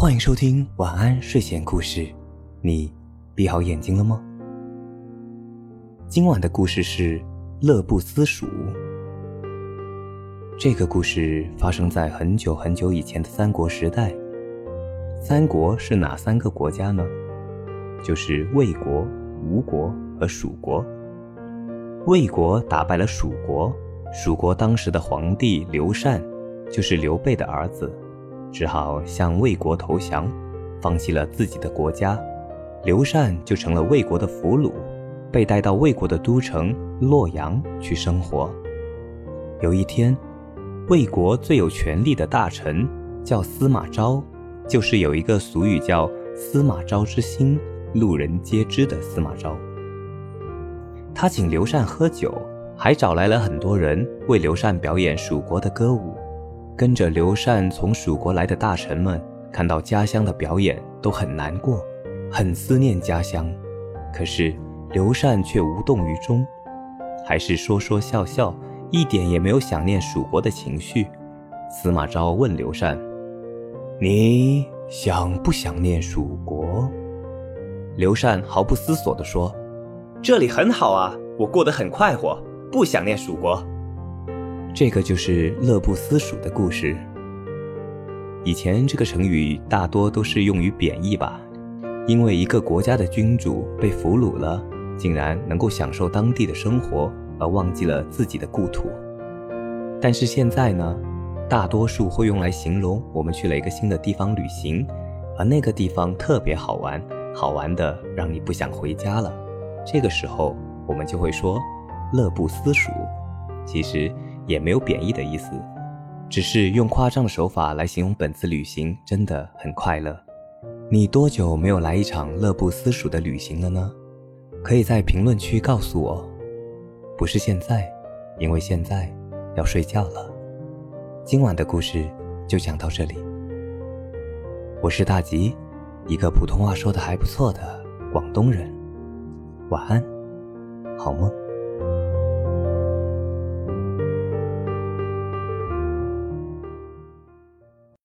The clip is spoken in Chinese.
欢迎收听晚安睡前故事，你闭好眼睛了吗？今晚的故事是乐不思蜀。这个故事发生在很久很久以前的三国时代。三国是哪三个国家呢？就是魏国、吴国和蜀国。魏国打败了蜀国，蜀国当时的皇帝刘禅，就是刘备的儿子。只好向魏国投降，放弃了自己的国家，刘禅就成了魏国的俘虏，被带到魏国的都城洛阳去生活。有一天，魏国最有权力的大臣叫司马昭，就是有一个俗语叫“司马昭之心，路人皆知”的司马昭。他请刘禅喝酒，还找来了很多人为刘禅表演蜀国的歌舞。跟着刘禅从蜀国来的大臣们，看到家乡的表演都很难过，很思念家乡。可是刘禅却无动于衷，还是说说笑笑，一点也没有想念蜀国的情绪。司马昭问刘禅：“你想不想念蜀国？”刘禅毫不思索地说：“这里很好啊，我过得很快活，不想念蜀国。”这个就是乐不思蜀的故事。以前这个成语大多都是用于贬义吧，因为一个国家的君主被俘虏了，竟然能够享受当地的生活，而忘记了自己的故土。但是现在呢，大多数会用来形容我们去了一个新的地方旅行，而那个地方特别好玩，好玩的让你不想回家了。这个时候我们就会说乐不思蜀。其实。也没有贬义的意思，只是用夸张的手法来形容本次旅行真的很快乐。你多久没有来一场乐不思蜀的旅行了呢？可以在评论区告诉我。不是现在，因为现在要睡觉了。今晚的故事就讲到这里。我是大吉，一个普通话说的还不错的广东人。晚安，好梦。